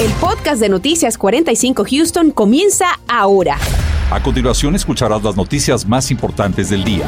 El podcast de Noticias 45 Houston comienza ahora. A continuación escucharás las noticias más importantes del día.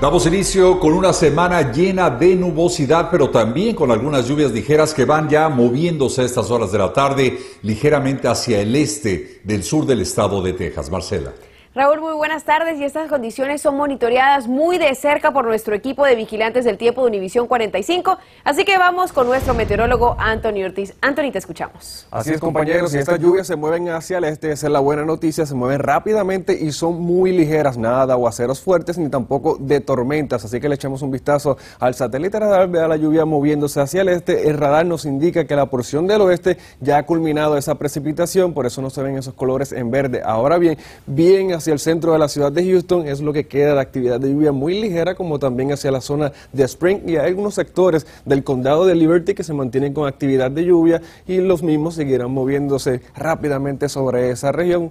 Damos inicio con una semana llena de nubosidad, pero también con algunas lluvias ligeras que van ya moviéndose a estas horas de la tarde ligeramente hacia el este del sur del estado de Texas. Marcela. Raúl, muy buenas tardes y estas condiciones son monitoreadas muy de cerca por nuestro equipo de vigilantes del tiempo de Univisión 45, así que vamos con nuestro meteorólogo Anthony Ortiz. Anthony, te escuchamos. Así es, compañeros, y estas lluvias se mueven hacia el este, esa es la buena noticia, se mueven rápidamente y son muy ligeras, nada de aguaceros fuertes ni tampoco de tormentas, así que le echamos un vistazo al satélite radar, vea la lluvia moviéndose hacia el este, el radar nos indica que la porción del oeste ya ha culminado esa precipitación, por eso no se ven esos colores en verde. Ahora bien, bien hacia el centro de la ciudad de Houston es lo que queda de actividad de lluvia muy ligera, como también hacia la zona de Spring y hay algunos sectores del condado de Liberty que se mantienen con actividad de lluvia y los mismos seguirán moviéndose rápidamente sobre esa región.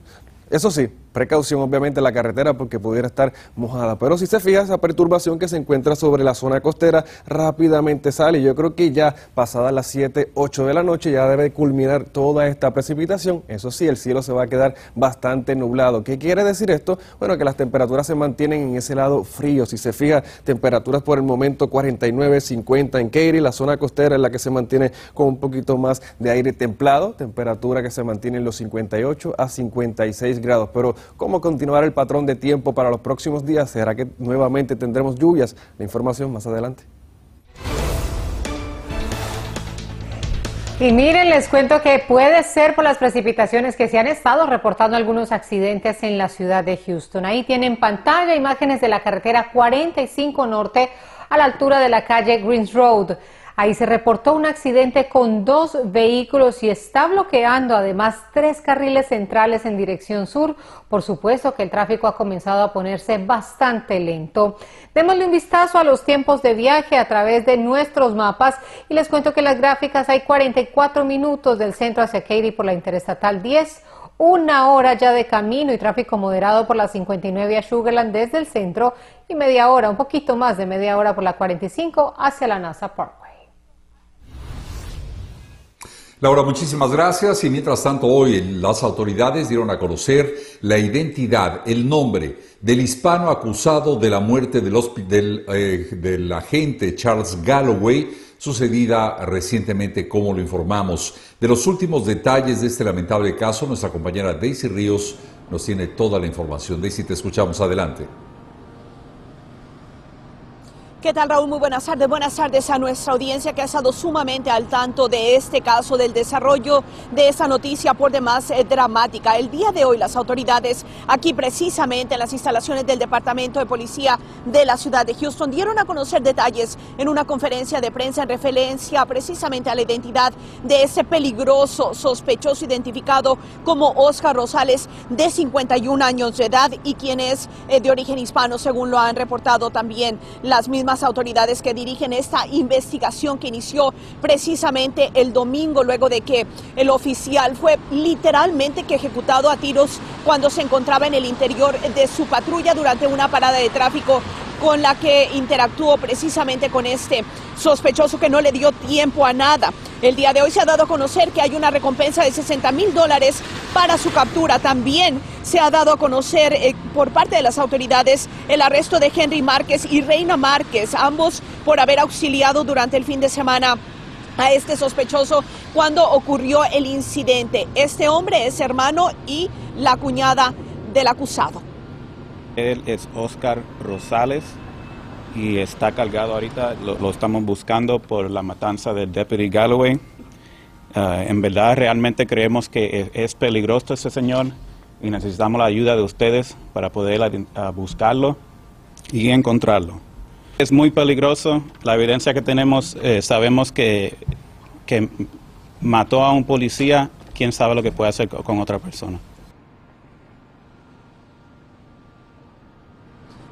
Eso sí, Precaución obviamente la carretera porque pudiera estar mojada. Pero si se fija esa perturbación que se encuentra sobre la zona costera rápidamente sale. Yo creo que ya pasadas las 7, 8 de la noche ya debe culminar toda esta precipitación. Eso sí, el cielo se va a quedar bastante nublado. ¿Qué quiere decir esto? Bueno, que las temperaturas se mantienen en ese lado frío. Si se fija, temperaturas por el momento 49, 50 en Katy, la zona costera es la que se mantiene con un poquito más de aire templado, temperatura que se mantiene en los 58 a 56 grados. Pero ¿Cómo continuar el patrón de tiempo para los próximos días? ¿Será que nuevamente tendremos lluvias? La información más adelante. Y miren, les cuento que puede ser por las precipitaciones que se han estado reportando algunos accidentes en la ciudad de Houston. Ahí tienen pantalla imágenes de la carretera 45 Norte a la altura de la calle Greens Road. Ahí se reportó un accidente con dos vehículos y está bloqueando además tres carriles centrales en dirección sur. Por supuesto que el tráfico ha comenzado a ponerse bastante lento. Démosle un vistazo a los tiempos de viaje a través de nuestros mapas y les cuento que las gráficas hay 44 minutos del centro hacia Katy por la Interestatal 10 una hora ya de camino y tráfico moderado por la 59 a Sugarland desde el centro y media hora, un poquito más de media hora por la 45 hacia la NASA Parkway. Laura, muchísimas gracias. Y mientras tanto, hoy las autoridades dieron a conocer la identidad, el nombre del hispano acusado de la muerte del, eh, del agente Charles Galloway, sucedida recientemente, como lo informamos. De los últimos detalles de este lamentable caso, nuestra compañera Daisy Ríos nos tiene toda la información. Daisy, te escuchamos. Adelante. ¿Qué tal Raúl? Muy buenas tardes. Buenas tardes a nuestra audiencia que ha estado sumamente al tanto de este caso, del desarrollo de esta noticia por demás eh, dramática. El día de hoy las autoridades aquí precisamente en las instalaciones del Departamento de Policía de la ciudad de Houston dieron a conocer detalles en una conferencia de prensa en referencia precisamente a la identidad de ese peligroso sospechoso identificado como Oscar Rosales de 51 años de edad y quien es eh, de origen hispano según lo han reportado también las mismas autoridades que dirigen esta investigación que inició precisamente el domingo luego de que el oficial fue literalmente que ejecutado a tiros cuando se encontraba en el interior de su patrulla durante una parada de tráfico con la que interactuó precisamente con este sospechoso que no le dio tiempo a nada. El día de hoy se ha dado a conocer que hay una recompensa de 60 mil dólares para su captura. También se ha dado a conocer eh, por parte de las autoridades el arresto de Henry Márquez y Reina Márquez, ambos por haber auxiliado durante el fin de semana a este sospechoso cuando ocurrió el incidente. Este hombre es hermano y la cuñada del acusado. Él es Oscar Rosales y está cargado ahorita, lo, estamos buscando por la matanza del Deputy Galloway. Ah, en verdad, realmente creemos que es, peligroso ese señor y necesitamos la ayuda de ustedes para poder buscarlo y encontrarlo. Es muy peligroso, la evidencia que tenemos, eh, sabemos que, que mató a un policía, quién sabe lo que puede hacer con otra persona.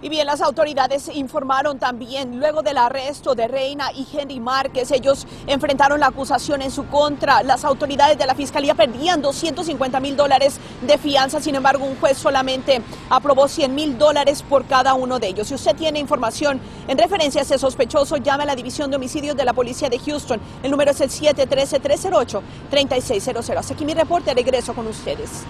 Y bien, las autoridades informaron también, luego del arresto de Reina y Henry Márquez, ellos enfrentaron la acusación en su contra. Las autoridades de la Fiscalía perdían 250 mil dólares de fianza, sin embargo, un juez solamente aprobó 100 mil dólares por cada uno de ellos. Si usted tiene información en referencia a ese sospechoso, llame a la División de Homicidios de la Policía de Houston. El número es el 713-308-3600. Hasta aquí mi reporte, regreso con ustedes.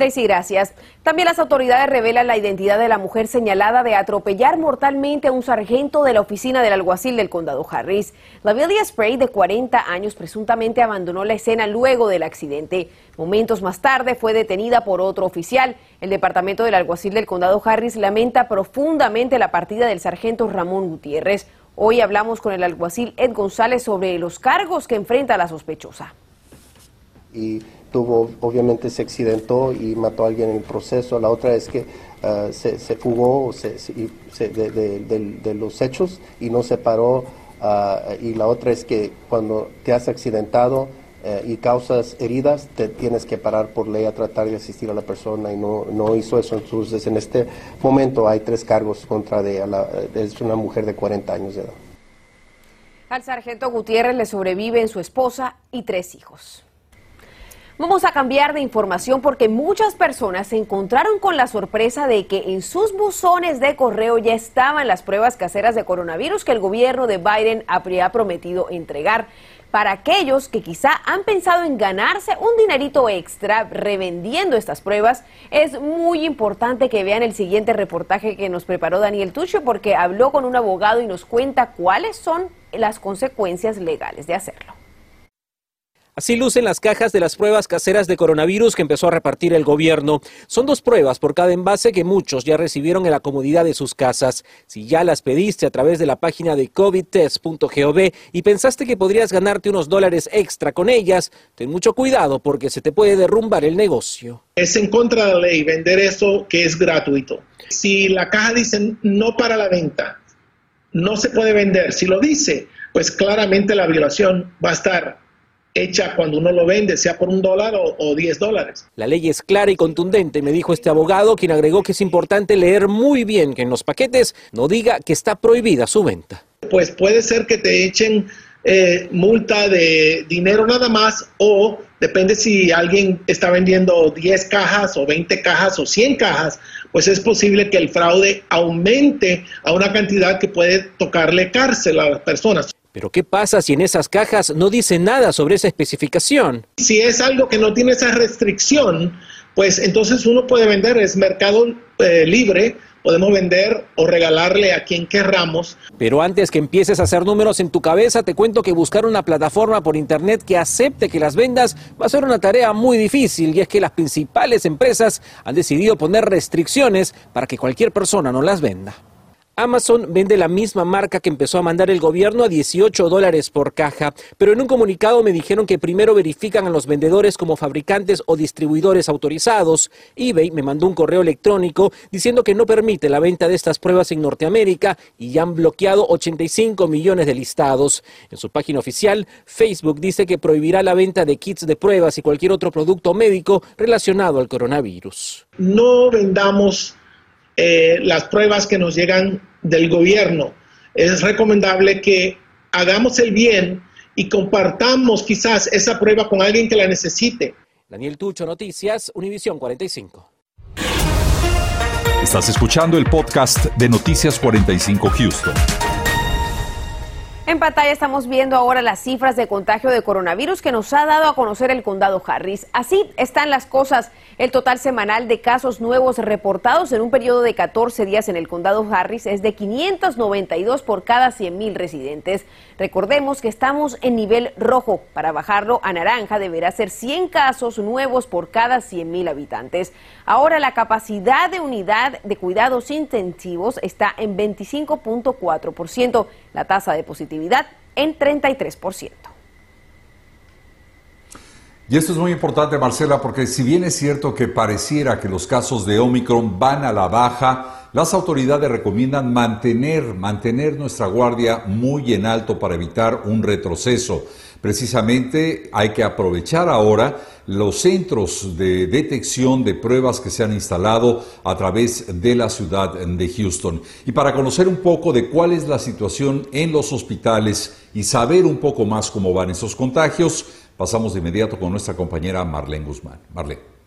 Daisy, gracias. También las autoridades revelan la identidad de la mujer señalada de atropellar mortalmente a un sargento de la oficina del alguacil del condado Harris. La Billy Spray, de 40 años, presuntamente abandonó la escena luego del accidente. Momentos más tarde fue detenida por otro oficial. El departamento del alguacil del condado Harris lamenta profundamente la partida del sargento Ramón Gutiérrez. Hoy hablamos con el alguacil Ed González sobre los cargos que enfrenta la sospechosa. Y tuvo, obviamente se accidentó y mató a alguien en el proceso. La otra es que ah, se, fugó de, los hechos y no se paró. Ah, y la otra es que cuando te has accidentado eh, y causas heridas, te tienes que parar por ley a tratar de asistir a la persona y no, no hizo eso. Entonces, en este momento hay tres cargos contra de ella. Es una mujer de 40 años de edad. Al sargento Gutiérrez le sobreviven su esposa y tres hijos. Vamos a cambiar de información porque muchas personas se encontraron con la sorpresa de que en sus buzones de correo ya estaban las pruebas caseras de coronavirus que el gobierno de Biden habría prometido entregar. Para aquellos que quizá han pensado en ganarse un dinerito extra revendiendo estas pruebas, es muy importante que vean el siguiente reportaje que nos preparó Daniel Tucho porque habló con un abogado y nos cuenta cuáles son las consecuencias legales de hacerlo. Así lucen las cajas de las pruebas caseras de coronavirus que empezó a repartir el gobierno. Son dos pruebas por cada envase que muchos ya recibieron en la comodidad de sus casas. Si ya las pediste a través de la página de covidtest.gov y pensaste que podrías ganarte unos dólares extra con ellas, ten mucho cuidado porque se te puede derrumbar el negocio. Es en contra de la ley vender eso que es gratuito. Si la caja dice no para la venta, no se puede vender. Si lo dice, pues claramente la violación va a estar hecha cuando uno lo vende, sea por un dólar o, diez dólares. La ley es clara y contundente, me dijo este abogado, quien agregó que es importante leer muy bien que en los paquetes no diga que está prohibida su venta. Pues puede ser que te echen eh, multa de dinero nada más o depende si alguien está vendiendo 10 cajas o 20 cajas o 100 cajas, pues es posible que el fraude aumente a una cantidad que puede tocarle cárcel a las personas. Pero ¿qué pasa si en esas cajas no dice nada sobre esa especificación? Si es algo que no tiene esa restricción, pues entonces uno puede vender, es mercado eh, libre, podemos vender o regalarle a quien querramos. Pero antes que empieces a hacer números en tu cabeza, te cuento que buscar una plataforma por internet que acepte que las vendas va a ser una tarea muy difícil y es que las principales empresas han decidido poner restricciones para que cualquier persona no las venda. Amazon vende la misma marca que empezó a mandar el gobierno a 18 dólares por caja, pero en un comunicado me dijeron que primero verifican a los vendedores como fabricantes o distribuidores autorizados. eBay me mandó un correo electrónico diciendo que no permite la venta de estas pruebas en Norteamérica y ya han bloqueado 85 millones de listados. En su página oficial, Facebook dice que prohibirá la venta de kits de pruebas y cualquier otro producto médico relacionado al coronavirus. No vendamos eh, las pruebas que nos llegan del gobierno. Es recomendable que hagamos el bien y compartamos quizás esa prueba con alguien que la necesite. Daniel Tucho, Noticias, Univisión 45. Estás escuchando el podcast de Noticias 45 Houston. En pantalla estamos viendo ahora las cifras de contagio de coronavirus que nos ha dado a conocer el condado Harris. Así están las cosas. El total semanal de casos nuevos reportados en un periodo de 14 días en el condado Harris es de 592 por cada 100 mil residentes. Recordemos que estamos en nivel rojo. Para bajarlo a naranja deberá ser 100 casos nuevos por cada 100 mil habitantes. Ahora la capacidad de unidad de cuidados intensivos está en 25.4%. La tasa de positividad en 33%. Y esto es muy importante, Marcela, porque si bien es cierto que pareciera que los casos de Omicron van a la baja, las autoridades recomiendan mantener, mantener nuestra guardia muy en alto para evitar un retroceso. Precisamente hay que aprovechar ahora los centros de detección de pruebas que se han instalado a través de la ciudad de Houston. Y para conocer un poco de cuál es la situación en los hospitales y saber un poco más cómo van esos contagios, pasamos de inmediato con nuestra compañera Marlene Guzmán. Marlene.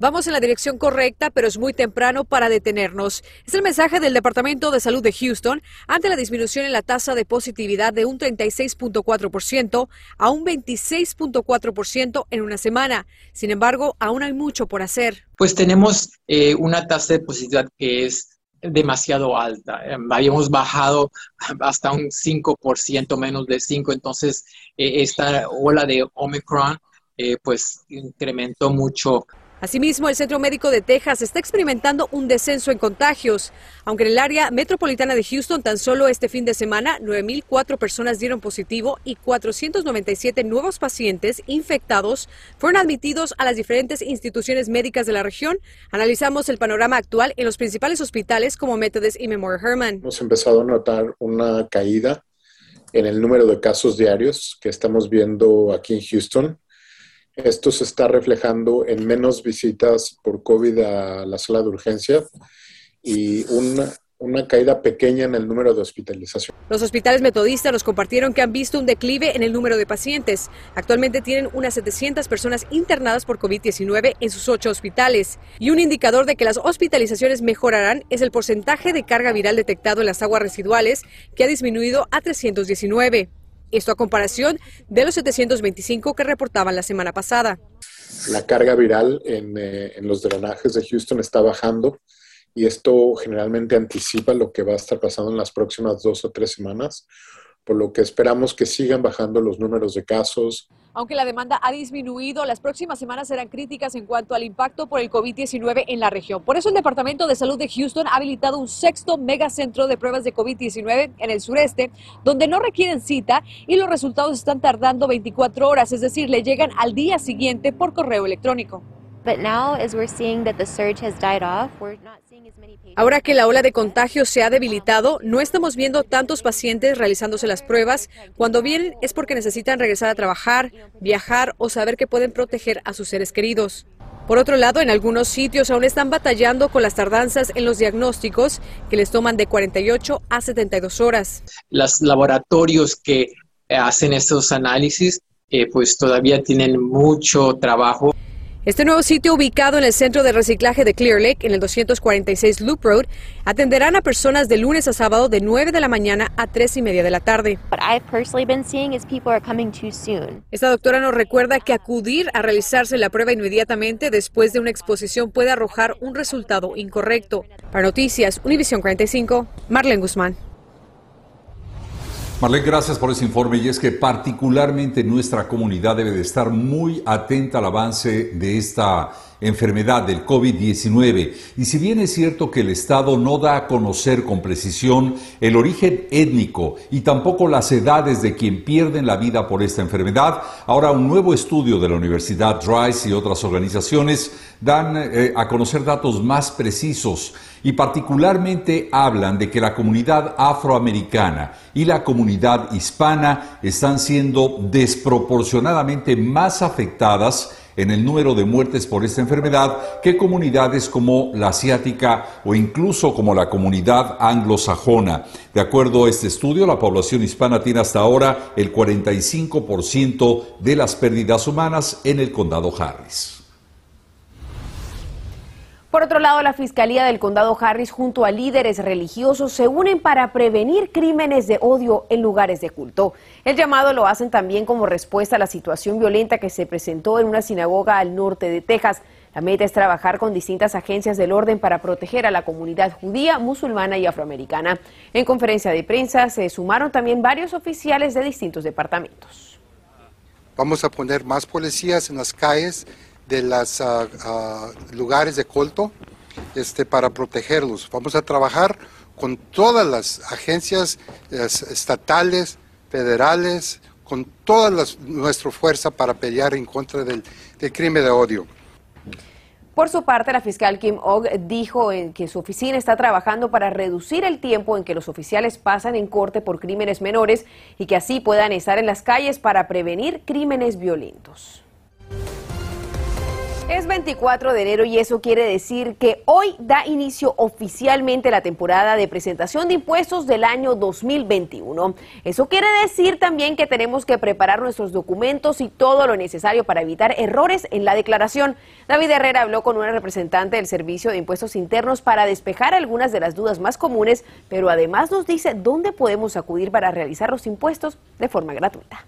Vamos en la dirección correcta, pero es muy temprano para detenernos. Es el mensaje del Departamento de Salud de Houston ante la disminución en la tasa de positividad de un 36.4% a un 26.4% en una semana. Sin embargo, aún hay mucho por hacer. Pues tenemos eh, una tasa de positividad que es demasiado alta. Em, habíamos bajado hasta un 5%, menos de 5%. Entonces, eh, esta ola de Omicron eh, pues incrementó mucho Asimismo, el Centro Médico de Texas está experimentando un descenso en contagios. Aunque en el área metropolitana de Houston tan solo este fin de semana 9.004 personas dieron positivo y 497 nuevos pacientes infectados fueron admitidos a las diferentes instituciones médicas de la región, analizamos el panorama actual en los principales hospitales como Methodist y Memorial Hermann. Hemos empezado a notar una caída en el número de casos diarios que estamos viendo aquí en Houston. Esto se está reflejando en menos visitas por COVID a la sala de urgencia y una, caída pequeña en el número de hospitalización. Los hospitales metodistas nos compartieron que han visto un declive en el número de pacientes. Actualmente tienen unas 700 personas internadas por COVID-19 en sus ocho hospitales. Y un indicador de que las hospitalizaciones mejorarán es el porcentaje de carga viral detectado en las aguas residuales, que ha disminuido a 319. Esto a comparación de los 725 que reportaban la semana pasada. La carga viral en, eh, en los drenajes de Houston está bajando y esto generalmente anticipa lo que va a estar pasando en las próximas dos o tres semanas, por lo que esperamos que sigan bajando los números de casos, aunque la demanda ha disminuido, las próximas semanas serán críticas en cuanto al impacto por el COVID-19 en la región. Por eso el Departamento de Salud de Houston ha habilitado un sexto megacentro de pruebas de COVID-19 en el sureste, donde no requieren cita y los resultados están tardando 24 horas, es decir, le llegan al día siguiente por correo electrónico. Ahora que la ola de contagio se ha debilitado, no estamos viendo tantos pacientes realizándose las pruebas. Cuando vienen es porque necesitan regresar a trabajar, viajar o saber que pueden proteger a sus seres queridos. Por otro lado, en algunos sitios aún están batallando con las tardanzas en los diagnósticos que les toman de 48 a 72 horas. Los laboratorios que hacen estos análisis eh, pues todavía tienen mucho trabajo. Este nuevo sitio ubicado en el centro de reciclaje de Clear Lake, en el 246 Loop Road, atenderán a personas de lunes a sábado de 9 de la mañana a 3 y media de la tarde. Esta doctora nos recuerda que acudir a realizarse la prueba inmediatamente después de una exposición puede arrojar un resultado incorrecto. Para Noticias, Univision 45, Marlene Guzmán. Marlene, gracias por ese informe. Y es que particularmente nuestra comunidad debe de estar muy atenta al avance de esta enfermedad del COVID-19. Y si bien es cierto que el Estado no da a conocer con precisión el origen étnico y tampoco las edades de quien pierden la vida por esta enfermedad, ahora un nuevo estudio de la Universidad Rice y otras organizaciones dan eh, a conocer datos más precisos y particularmente hablan de que la comunidad afroamericana y la comunidad hispana están siendo desproporcionadamente más afectadas en el número de muertes por esta enfermedad que comunidades como la asiática o incluso como la comunidad anglosajona. De acuerdo a este estudio, la población hispana tiene hasta ahora el 45% de las pérdidas humanas en el condado Harris. Por otro lado, la Fiscalía del Condado Harris junto a líderes religiosos se unen para prevenir crímenes de odio en lugares de culto. El llamado lo hacen también como respuesta a la situación violenta que se presentó en una sinagoga al norte de Texas. La meta es trabajar con distintas agencias del orden para proteger a la comunidad judía, musulmana y afroamericana. En conferencia de prensa se sumaron también varios oficiales de distintos departamentos. Vamos a poner más policías en las calles de los ah, ah, lugares de culto este, para protegerlos. Vamos a trabajar con todas las agencias estatales, federales, con toda nuestra fuerza para pelear en contra del crimen de odio. Por su parte, la fiscal Kim Og dijo en que su oficina está trabajando para reducir el tiempo en que los oficiales pasan en corte por crímenes menores y que así puedan estar en las calles para prevenir crímenes violentos. Es 24 de enero y eso quiere decir que hoy da inicio oficialmente la temporada de presentación de impuestos del año 2021. Eso quiere decir también que tenemos que preparar nuestros documentos y todo lo necesario para evitar errores en la declaración. David Herrera habló con una representante del Servicio de Impuestos Internos para despejar algunas de las dudas más comunes, pero además nos dice dónde podemos acudir para realizar los impuestos de forma gratuita.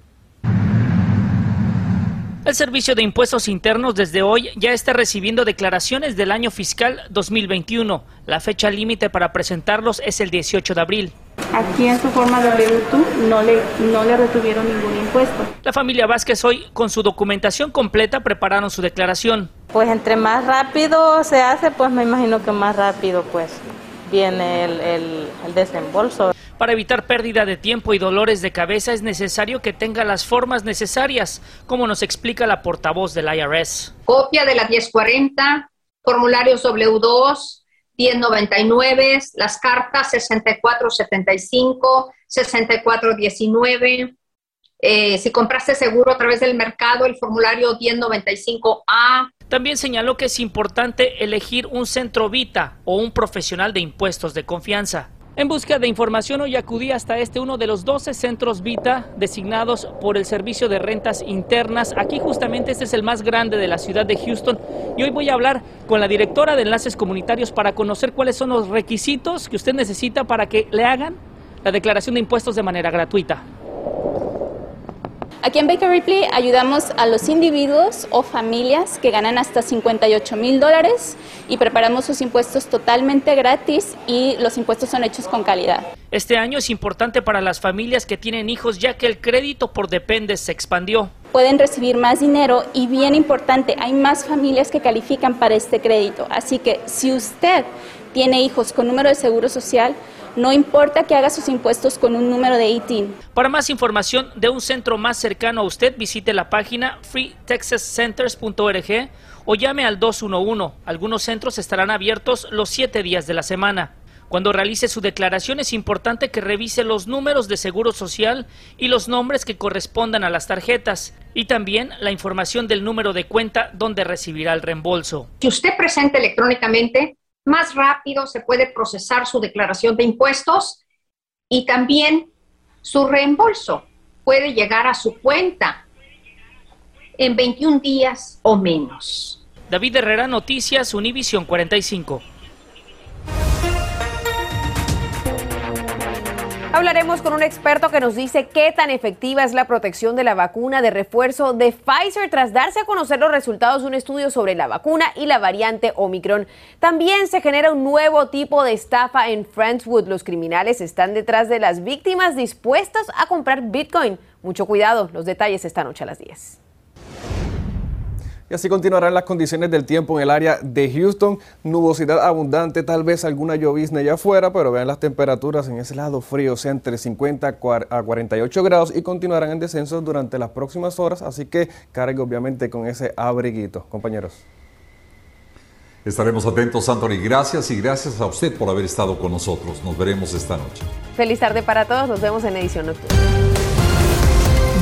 El Servicio de Impuestos Internos desde hoy ya está recibiendo declaraciones del año fiscal 2021. La fecha límite para presentarlos es el 18 de abril. Aquí en su forma W2 no le, no le retuvieron ningún impuesto. La familia Vázquez hoy, con su documentación completa, prepararon su declaración. Pues entre más rápido se hace, pues me imagino que más rápido pues viene el, el, el desembolso. Para evitar pérdida de tiempo y dolores de cabeza es necesario que tenga las formas necesarias, como nos explica la portavoz del IRS. Copia de la 1040, formularios W2, 1099, las cartas 6475, 6419. Eh, si compraste seguro a través del mercado, el formulario 1095A. También señaló que es importante elegir un centro Vita o un profesional de impuestos de confianza. En busca de información, hoy acudí hasta este uno de los 12 centros Vita designados por el Servicio de Rentas Internas. Aquí justamente este es el más grande de la ciudad de Houston y hoy voy a hablar con la directora de enlaces comunitarios para conocer cuáles son los requisitos que usted necesita para que le hagan la declaración de impuestos de manera gratuita. Aquí en Baker Ripley ayudamos a los individuos o familias que ganan hasta 58 mil dólares y preparamos sus impuestos totalmente gratis y los impuestos son hechos con calidad. Este año es importante para las familias que tienen hijos ya que el crédito por dependes se expandió. Pueden recibir más dinero y bien importante, hay más familias que califican para este crédito. Así que si usted tiene hijos con número de seguro social, no importa que haga sus impuestos con un número de ITIN. Para más información de un centro más cercano a usted, visite la página freetexascenters.org o llame al 211. Algunos centros estarán abiertos los siete días de la semana. Cuando realice su declaración es importante que revise los números de seguro social y los nombres que correspondan a las tarjetas y también la información del número de cuenta donde recibirá el reembolso. Si usted presenta electrónicamente, más rápido se puede procesar su declaración de impuestos y también su reembolso puede llegar a su cuenta en 21 días o menos. David Herrera, Noticias, Univisión 45. Hablaremos con un experto que nos dice qué tan efectiva es la protección de la vacuna de refuerzo de Pfizer tras darse a conocer los resultados de un estudio sobre la vacuna y la variante Omicron. También se genera un nuevo tipo de estafa en Friendswood. Los criminales están detrás de las víctimas dispuestas a comprar Bitcoin. Mucho cuidado, los detalles esta noche a las 10. Y así continuarán las condiciones del tiempo en el área de Houston. Nubosidad abundante, tal vez alguna llovizna allá afuera, pero vean las temperaturas en ese lado frío, sea entre 50 a 48 grados y continuarán en descenso durante las próximas horas. Así que cargue obviamente con ese abriguito, compañeros. Estaremos atentos, Anthony. Gracias y gracias a usted por haber estado con nosotros. Nos veremos esta noche. Feliz tarde para todos. Nos vemos en edición nocturna.